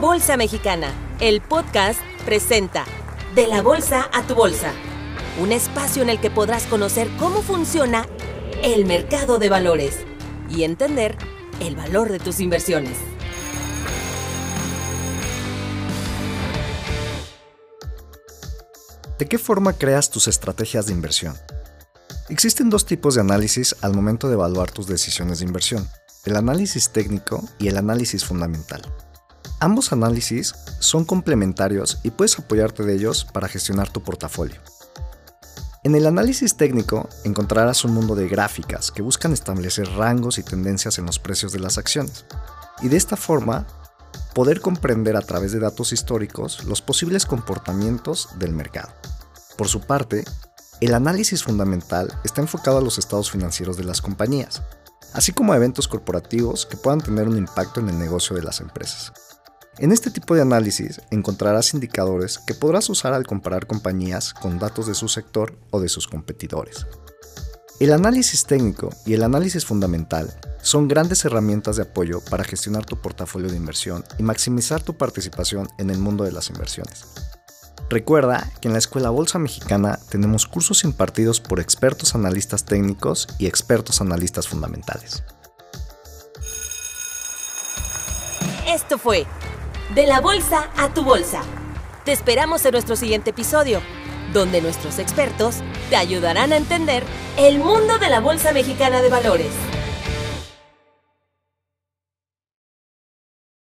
Bolsa Mexicana, el podcast presenta De la Bolsa a tu Bolsa, un espacio en el que podrás conocer cómo funciona el mercado de valores y entender el valor de tus inversiones. ¿De qué forma creas tus estrategias de inversión? Existen dos tipos de análisis al momento de evaluar tus decisiones de inversión, el análisis técnico y el análisis fundamental. Ambos análisis son complementarios y puedes apoyarte de ellos para gestionar tu portafolio. En el análisis técnico encontrarás un mundo de gráficas que buscan establecer rangos y tendencias en los precios de las acciones, y de esta forma poder comprender a través de datos históricos los posibles comportamientos del mercado. Por su parte, el análisis fundamental está enfocado a los estados financieros de las compañías, así como a eventos corporativos que puedan tener un impacto en el negocio de las empresas. En este tipo de análisis encontrarás indicadores que podrás usar al comparar compañías con datos de su sector o de sus competidores. El análisis técnico y el análisis fundamental son grandes herramientas de apoyo para gestionar tu portafolio de inversión y maximizar tu participación en el mundo de las inversiones. Recuerda que en la Escuela Bolsa Mexicana tenemos cursos impartidos por expertos analistas técnicos y expertos analistas fundamentales. Esto fue De la Bolsa a tu Bolsa. Te esperamos en nuestro siguiente episodio, donde nuestros expertos te ayudarán a entender el mundo de la Bolsa Mexicana de Valores.